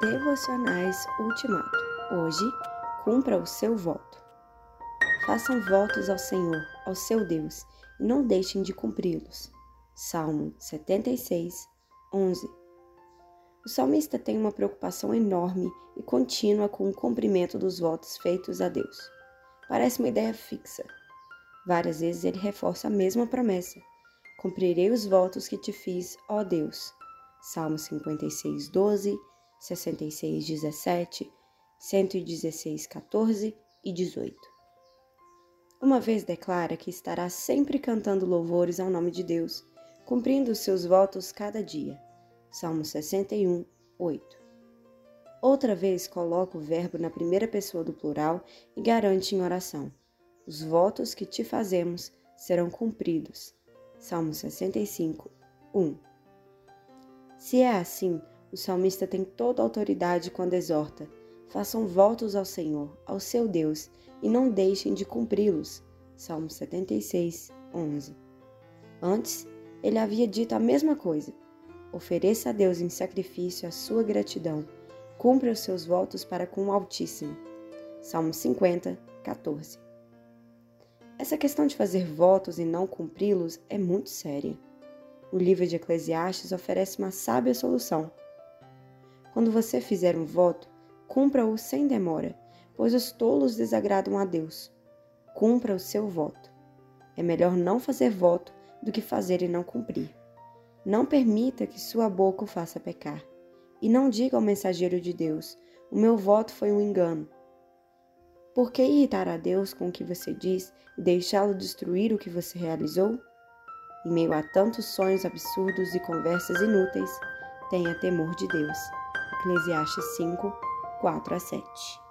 Devocionais Ultimato. Hoje, cumpra o seu voto. Façam votos ao Senhor, ao seu Deus, e não deixem de cumpri-los. Salmo 76, 11. O salmista tem uma preocupação enorme e contínua com o cumprimento dos votos feitos a Deus. Parece uma ideia fixa. Várias vezes ele reforça a mesma promessa: Cumprirei os votos que te fiz, ó Deus. Salmo 56, 12 66, 17, 116, 14 e 18. Uma vez declara que estará sempre cantando louvores ao nome de Deus, cumprindo os seus votos cada dia. Salmo 61, 8. Outra vez coloca o verbo na primeira pessoa do plural e garante em oração: Os votos que te fazemos serão cumpridos. Salmo 65, 1. Se é assim, o salmista tem toda a autoridade quando exorta: façam votos ao Senhor, ao seu Deus, e não deixem de cumpri-los. Salmo 76, 11. Antes, ele havia dito a mesma coisa: ofereça a Deus em sacrifício a sua gratidão, cumpra os seus votos para com o Altíssimo. Salmo 50, 14. Essa questão de fazer votos e não cumpri-los é muito séria. O livro de Eclesiastes oferece uma sábia solução. Quando você fizer um voto, cumpra-o sem demora, pois os tolos desagradam a Deus. Cumpra o seu voto. É melhor não fazer voto do que fazer e não cumprir. Não permita que sua boca o faça pecar. E não diga ao mensageiro de Deus: O meu voto foi um engano. Por que irritar a Deus com o que você diz e deixá-lo destruir o que você realizou? Em meio a tantos sonhos absurdos e conversas inúteis, tenha temor de Deus. Eclesiastes 5, 4 a 7.